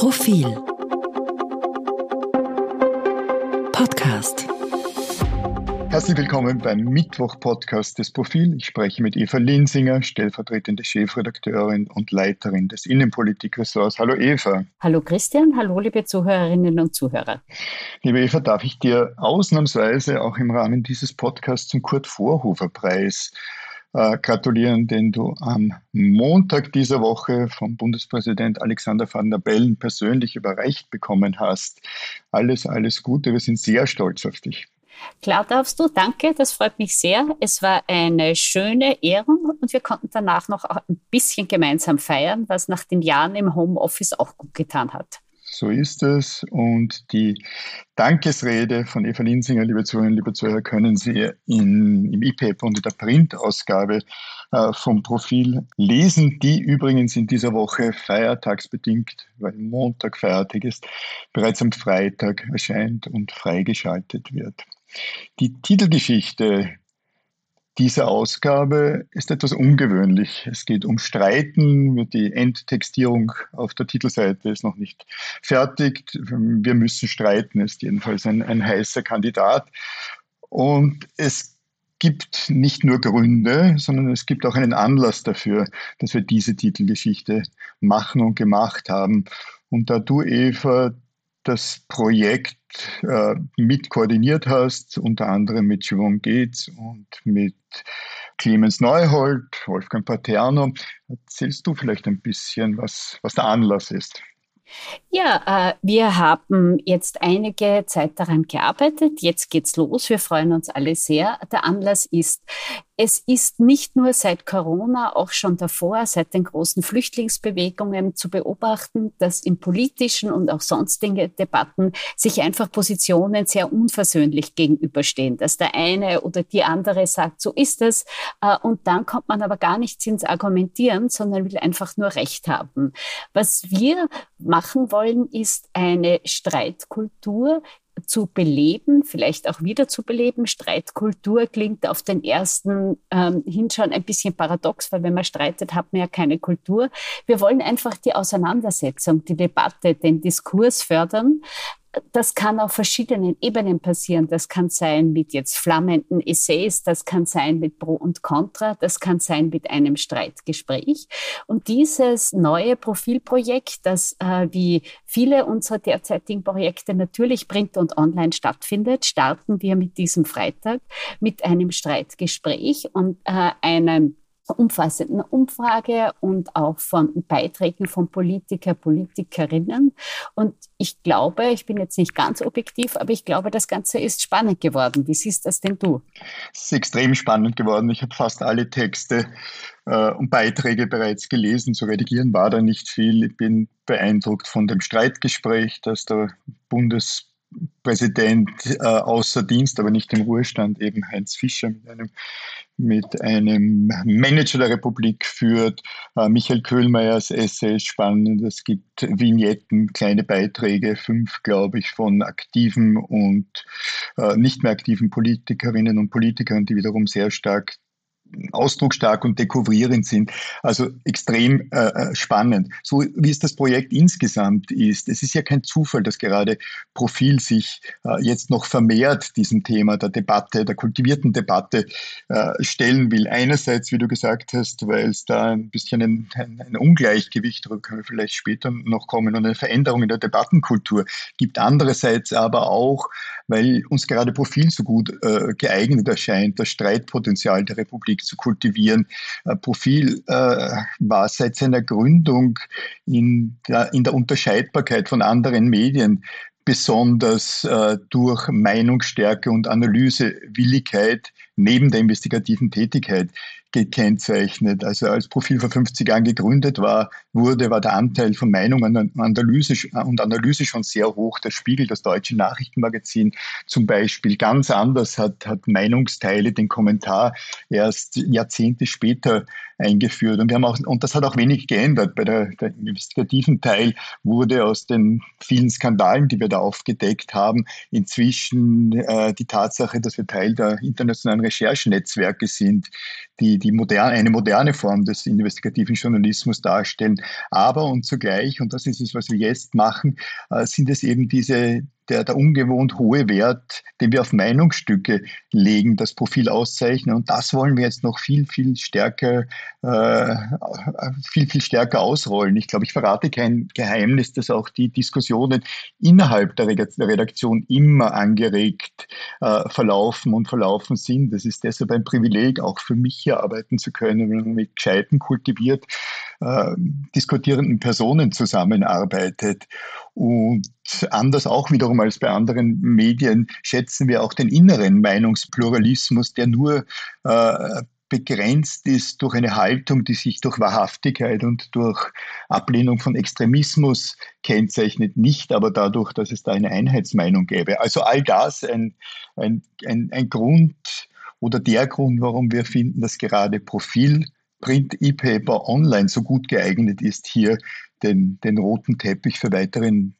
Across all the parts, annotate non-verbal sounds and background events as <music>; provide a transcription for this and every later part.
Profil Podcast Herzlich willkommen beim Mittwoch-Podcast des Profil. Ich spreche mit Eva Linsinger, stellvertretende Chefredakteurin und Leiterin des Innenpolitikressorts. Hallo Eva. Hallo Christian, hallo liebe Zuhörerinnen und Zuhörer. Liebe Eva, darf ich dir ausnahmsweise auch im Rahmen dieses Podcasts zum Kurt-Vorhofer-Preis äh, gratulieren, den du am Montag dieser Woche vom Bundespräsident Alexander van der Bellen persönlich überreicht bekommen hast. Alles, alles Gute. Wir sind sehr stolz auf dich. Klar darfst du, danke, das freut mich sehr. Es war eine schöne Ehrung und wir konnten danach noch ein bisschen gemeinsam feiern, was nach den Jahren im Homeoffice auch gut getan hat. So ist es. Und die Dankesrede von Eva Linsinger, liebe Zuhörerinnen, liebe Zuhörer, können Sie in, im E-Paper und in der Printausgabe äh, vom Profil lesen, die übrigens in dieser Woche feiertagsbedingt, weil Montag Feiertag ist, bereits am Freitag erscheint und freigeschaltet wird. Die Titelgeschichte diese Ausgabe ist etwas ungewöhnlich. Es geht um Streiten. Die Endtextierung auf der Titelseite ist noch nicht fertig. Wir müssen streiten, ist jedenfalls ein, ein heißer Kandidat. Und es gibt nicht nur Gründe, sondern es gibt auch einen Anlass dafür, dass wir diese Titelgeschichte machen und gemacht haben. Und da du, Eva, das Projekt äh, mit koordiniert hast, unter anderem mit Siobhan Gates und mit Clemens Neuhold, Wolfgang Paterno. Erzählst du vielleicht ein bisschen, was, was der Anlass ist? Ja, äh, wir haben jetzt einige Zeit daran gearbeitet. Jetzt geht's los. Wir freuen uns alle sehr. Der Anlass ist, es ist nicht nur seit Corona, auch schon davor, seit den großen Flüchtlingsbewegungen zu beobachten, dass in politischen und auch sonstigen Debatten sich einfach Positionen sehr unversöhnlich gegenüberstehen, dass der eine oder die andere sagt, so ist es, äh, und dann kommt man aber gar nicht ins Argumentieren, sondern will einfach nur Recht haben. Was wir machen wollen, ist eine Streitkultur, zu beleben, vielleicht auch wieder zu beleben. Streitkultur klingt auf den ersten ähm, Hinschauen ein bisschen paradox, weil wenn man streitet, hat man ja keine Kultur. Wir wollen einfach die Auseinandersetzung, die Debatte, den Diskurs fördern, das kann auf verschiedenen Ebenen passieren. Das kann sein mit jetzt flammenden Essays, das kann sein mit Pro und Contra, das kann sein mit einem Streitgespräch. Und dieses neue Profilprojekt, das äh, wie viele unserer derzeitigen Projekte natürlich print und online stattfindet, starten wir mit diesem Freitag mit einem Streitgespräch und äh, einem umfassenden Umfrage und auch von Beiträgen von Politiker, Politikerinnen. Und ich glaube, ich bin jetzt nicht ganz objektiv, aber ich glaube, das Ganze ist spannend geworden. Wie siehst das denn du? Es ist extrem spannend geworden. Ich habe fast alle Texte äh, und Beiträge bereits gelesen. Zu redigieren war da nicht viel. Ich bin beeindruckt von dem Streitgespräch, das der Bundes Präsident äh, außer Dienst, aber nicht im Ruhestand, eben Heinz Fischer mit einem, mit einem Manager der Republik führt. Äh, Michael Köhlmeiers Essay ist spannend. Es gibt Vignetten, kleine Beiträge, fünf, glaube ich, von aktiven und äh, nicht mehr aktiven Politikerinnen und Politikern, die wiederum sehr stark ausdrucksstark und dekouvrierend sind. Also extrem äh, äh, spannend. So wie es das Projekt insgesamt ist. Es ist ja kein Zufall, dass gerade Profil sich äh, jetzt noch vermehrt diesem Thema der Debatte, der kultivierten Debatte äh, stellen will. Einerseits, wie du gesagt hast, weil es da ein bisschen ein, ein, ein Ungleichgewicht, darüber können wir vielleicht später noch kommen, und eine Veränderung in der Debattenkultur gibt. Andererseits aber auch, weil uns gerade Profil so gut äh, geeignet erscheint, das Streitpotenzial der Republik zu kultivieren. Profil äh, war seit seiner Gründung in der, in der Unterscheidbarkeit von anderen Medien besonders äh, durch Meinungsstärke und Analysewilligkeit neben der investigativen Tätigkeit gekennzeichnet. Also als Profil vor 50 Jahren gegründet war, wurde, war der Anteil von Meinung und Analyse, und Analyse schon sehr hoch. Der Spiegel, das deutsche Nachrichtenmagazin zum Beispiel, ganz anders hat, hat Meinungsteile, den Kommentar erst Jahrzehnte später eingeführt. Und wir haben auch, und das hat auch wenig geändert. Bei der, der investigativen Teil wurde aus den vielen Skandalen, die wir da aufgedeckt haben, inzwischen äh, die Tatsache, dass wir Teil der internationalen Recherchenetzwerke sind, die die moderne, eine moderne Form des investigativen Journalismus darstellen. Aber und zugleich, und das ist es, was wir jetzt machen, äh, sind es eben diese der, der ungewohnt hohe Wert, den wir auf Meinungsstücke legen, das Profil auszeichnen. Und das wollen wir jetzt noch viel, viel stärker, äh, viel, viel stärker ausrollen. Ich glaube, ich verrate kein Geheimnis, dass auch die Diskussionen innerhalb der Redaktion immer angeregt äh, verlaufen und verlaufen sind. Das ist deshalb ein Privileg, auch für mich hier arbeiten zu können, wenn man mit gescheiten, kultiviert äh, diskutierenden Personen zusammenarbeitet. Und anders auch wiederum als bei anderen Medien schätzen wir auch den inneren Meinungspluralismus, der nur äh, begrenzt ist durch eine Haltung, die sich durch Wahrhaftigkeit und durch Ablehnung von Extremismus kennzeichnet, nicht aber dadurch, dass es da eine Einheitsmeinung gäbe. Also all das ein, ein, ein, ein Grund oder der Grund, warum wir finden, dass gerade Profil Print E-Paper online so gut geeignet ist, hier den, den roten Teppich für weiteren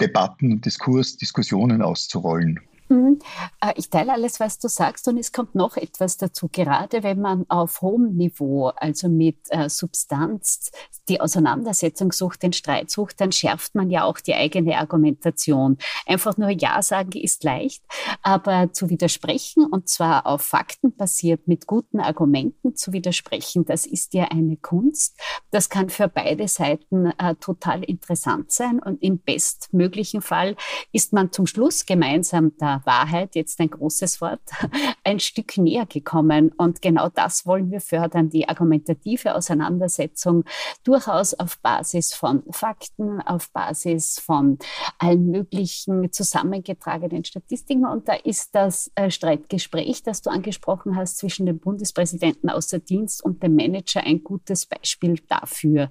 Debatten Diskurs, Diskussionen auszurollen. Äh, ich teile alles, was du sagst und es kommt noch etwas dazu. Gerade wenn man auf hohem Niveau, also mit äh, Substanz, die Auseinandersetzung sucht, den Streit sucht, dann schärft man ja auch die eigene Argumentation. Einfach nur Ja sagen ist leicht, aber zu widersprechen und zwar auf Fakten basiert mit guten Argumenten zu widersprechen, das ist ja eine Kunst. Das kann für beide Seiten äh, total interessant sein und im bestmöglichen Fall ist man zum Schluss gemeinsam da Wahrheit, jetzt ein großes Wort, <laughs> ein Stück näher gekommen. Und genau das wollen wir fördern, die argumentative Auseinandersetzung durchaus auf Basis von Fakten, auf Basis von allen möglichen zusammengetragenen Statistiken. Und da ist das äh, Streitgespräch, das du angesprochen hast, zwischen dem Bundespräsidenten außer Dienst und dem Manager ein gutes Beispiel dafür.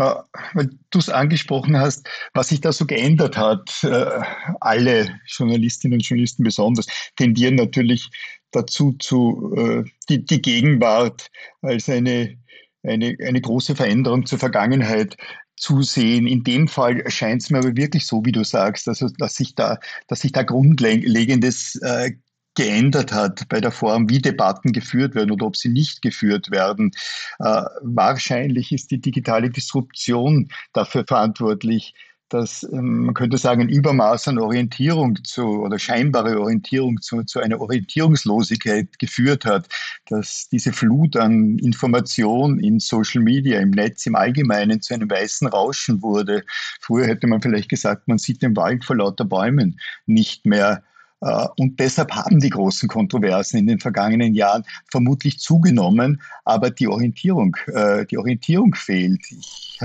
Äh, weil du es angesprochen hast, was sich da so geändert hat. Äh, alle Journalistinnen und Journalisten besonders tendieren natürlich dazu, zu, äh, die, die Gegenwart als eine, eine, eine große Veränderung zur Vergangenheit zu sehen. In dem Fall scheint es mir aber wirklich so, wie du sagst, also dass sich da, dass sich da Grundlegendes äh, geändert hat bei der Form, wie Debatten geführt werden oder ob sie nicht geführt werden. Äh, wahrscheinlich ist die digitale Disruption dafür verantwortlich, dass ähm, man könnte sagen, ein Übermaß an Orientierung zu oder scheinbare Orientierung zu, zu einer Orientierungslosigkeit geführt hat, dass diese Flut an Information in Social Media, im Netz im Allgemeinen zu einem weißen Rauschen wurde. Früher hätte man vielleicht gesagt, man sieht den Wald vor lauter Bäumen nicht mehr. Äh, und deshalb haben die großen Kontroversen in den vergangenen Jahren vermutlich zugenommen, aber die Orientierung, äh, die Orientierung fehlt.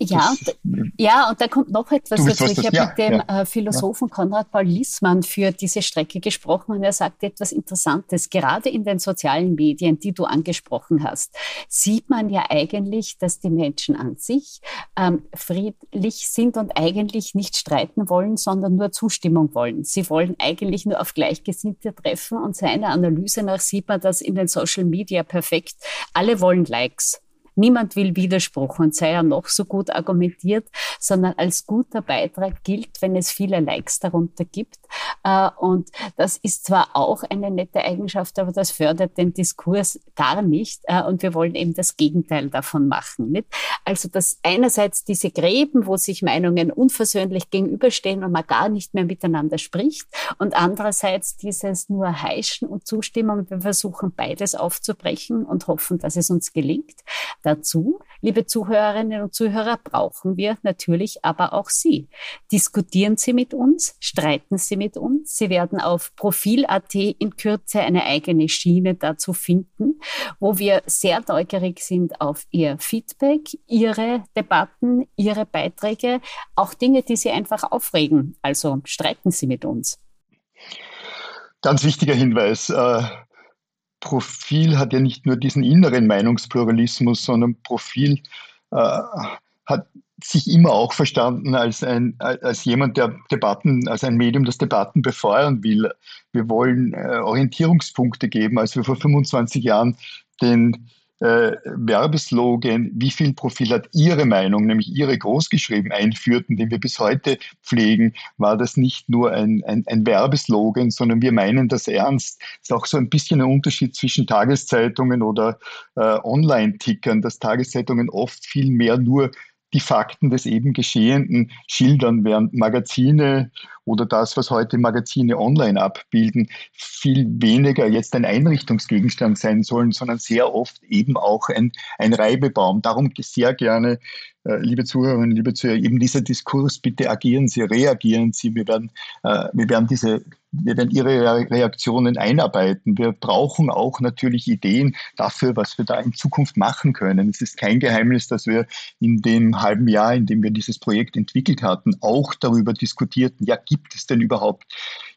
Ja, und, ja, und da kommt noch etwas dazu. Ich habe ja, mit dem ja, äh, Philosophen. Konrad Paul Lissmann für diese Strecke gesprochen und er sagte etwas Interessantes. Gerade in den sozialen Medien, die du angesprochen hast, sieht man ja eigentlich, dass die Menschen an sich ähm, friedlich sind und eigentlich nicht streiten wollen, sondern nur Zustimmung wollen. Sie wollen eigentlich nur auf Gleichgesinnte treffen. Und seiner Analyse nach sieht man das in den Social Media perfekt. Alle wollen Likes. Niemand will Widerspruch und sei er noch so gut argumentiert, sondern als guter Beitrag gilt, wenn es viele Likes darunter gibt. Äh, und das ist zwar auch eine nette Eigenschaft, aber das fördert den Diskurs gar nicht. Äh, und wir wollen eben das Gegenteil davon machen. Nicht? Also, dass einerseits diese Gräben, wo sich Meinungen unversöhnlich gegenüberstehen und man gar nicht mehr miteinander spricht und andererseits dieses nur Heischen und Zustimmung. Wir versuchen beides aufzubrechen und hoffen, dass es uns gelingt. Dazu, liebe Zuhörerinnen und Zuhörer, brauchen wir natürlich aber auch Sie. Diskutieren Sie mit uns, streiten Sie mit uns. Sie werden auf Profil.at in Kürze eine eigene Schiene dazu finden, wo wir sehr neugierig sind auf Ihr Feedback, Ihre Debatten, Ihre Beiträge, auch Dinge, die Sie einfach aufregen. Also streiten Sie mit uns. Ganz wichtiger Hinweis. Äh, Profil hat ja nicht nur diesen inneren Meinungspluralismus, sondern Profil äh, hat sich immer auch verstanden als, ein, als jemand, der Debatten, als ein Medium, das Debatten befeuern will. Wir wollen äh, Orientierungspunkte geben. Als wir vor 25 Jahren den äh, Werbeslogan, wie viel Profil hat Ihre Meinung, nämlich Ihre großgeschrieben einführten, den wir bis heute pflegen, war das nicht nur ein, ein, ein Werbeslogan, sondern wir meinen das ernst. Ist auch so ein bisschen ein Unterschied zwischen Tageszeitungen oder äh, Online-Tickern, dass Tageszeitungen oft viel mehr nur die Fakten des eben Geschehenen schildern, während Magazine oder das, was heute Magazine online abbilden, viel weniger jetzt ein Einrichtungsgegenstand sein sollen, sondern sehr oft eben auch ein, ein Reibebaum. Darum sehr gerne äh, liebe Zuhörerinnen, liebe Zuhörer, eben dieser Diskurs, bitte agieren Sie, reagieren Sie. Wir werden, äh, wir werden diese wir werden Ihre Reaktionen einarbeiten. Wir brauchen auch natürlich Ideen dafür, was wir da in Zukunft machen können. Es ist kein Geheimnis, dass wir in dem halben Jahr, in dem wir dieses Projekt entwickelt hatten, auch darüber diskutierten, ja, gibt es denn überhaupt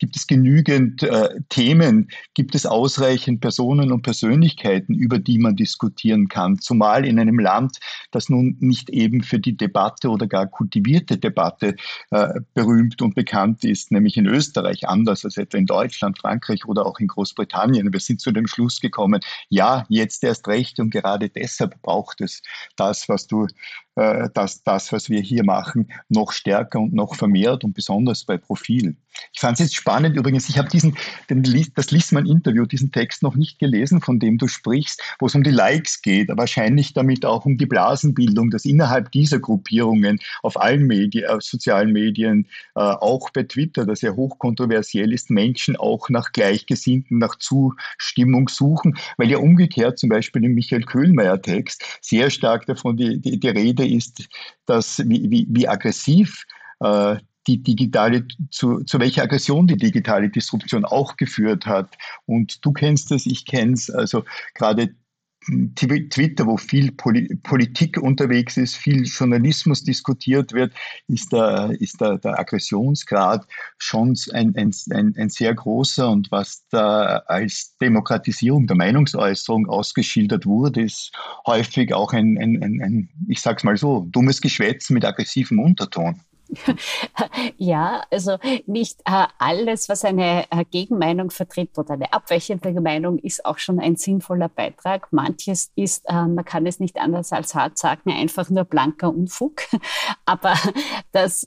Gibt es genügend äh, Themen? Gibt es ausreichend Personen und Persönlichkeiten, über die man diskutieren kann? Zumal in einem Land, das nun nicht eben für die Debatte oder gar kultivierte Debatte äh, berühmt und bekannt ist, nämlich in Österreich, anders als etwa in Deutschland, Frankreich oder auch in Großbritannien. Wir sind zu dem Schluss gekommen, ja, jetzt erst recht und gerade deshalb braucht es das, was du dass das, was wir hier machen, noch stärker und noch vermehrt und besonders bei Profilen. Ich fand es jetzt spannend übrigens, ich habe diesen, den, das Liesmann-Interview, diesen Text noch nicht gelesen, von dem du sprichst, wo es um die Likes geht, wahrscheinlich damit auch um die Blasenbildung, dass innerhalb dieser Gruppierungen auf allen Medien, auf sozialen Medien, äh, auch bei Twitter, das ja hochkontroversiell ist, Menschen auch nach Gleichgesinnten, nach Zustimmung suchen, weil ja umgekehrt zum Beispiel im Michael Köhlmeier-Text sehr stark davon die, die, die Rede Seite ist, dass wie, wie, wie aggressiv äh, die digitale, zu, zu welcher Aggression die digitale Disruption auch geführt hat. Und du kennst es, ich kenne es, also gerade Twitter, wo viel Politik unterwegs ist, viel Journalismus diskutiert wird, ist der, ist der, der Aggressionsgrad schon ein, ein, ein, ein sehr großer. Und was da als Demokratisierung der Meinungsäußerung ausgeschildert wurde, ist häufig auch ein, ein, ein, ein ich sag's mal so, dummes Geschwätz mit aggressivem Unterton. <laughs> Ja, also nicht äh, alles, was eine äh, Gegenmeinung vertritt oder eine abweichende Meinung, ist auch schon ein sinnvoller Beitrag. Manches ist, äh, man kann es nicht anders als hart sagen, einfach nur blanker Unfug. <laughs> Aber das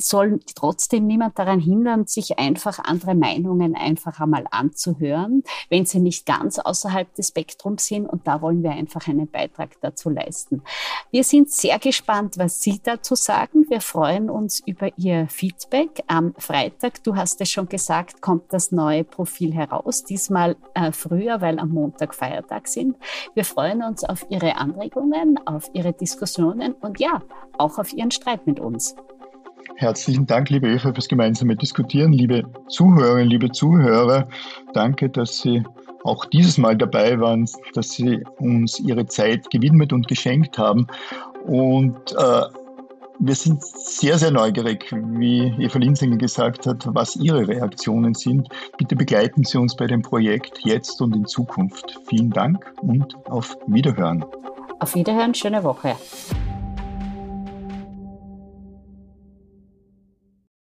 soll trotzdem niemand daran hindern, sich einfach andere Meinungen einfach einmal anzuhören, wenn sie nicht ganz außerhalb des Spektrums sind. Und da wollen wir einfach einen Beitrag dazu leisten. Wir sind sehr gespannt, was Sie dazu sagen. Wir freuen uns über Ihr Feedback. Am Freitag, du hast es schon gesagt, kommt das neue Profil heraus. Diesmal äh, früher, weil am Montag Feiertag sind. Wir freuen uns auf Ihre Anregungen, auf Ihre Diskussionen und ja, auch auf Ihren Streit mit uns. Herzlichen Dank, liebe Eva, fürs gemeinsame Diskutieren. Liebe Zuhörerinnen, liebe Zuhörer, danke, dass Sie auch dieses Mal dabei waren, dass Sie uns Ihre Zeit gewidmet und geschenkt haben. Und äh, wir sind sehr, sehr neugierig, wie Eva Linsinger gesagt hat, was Ihre Reaktionen sind. Bitte begleiten Sie uns bei dem Projekt jetzt und in Zukunft. Vielen Dank und auf Wiederhören. Auf Wiederhören, schöne Woche.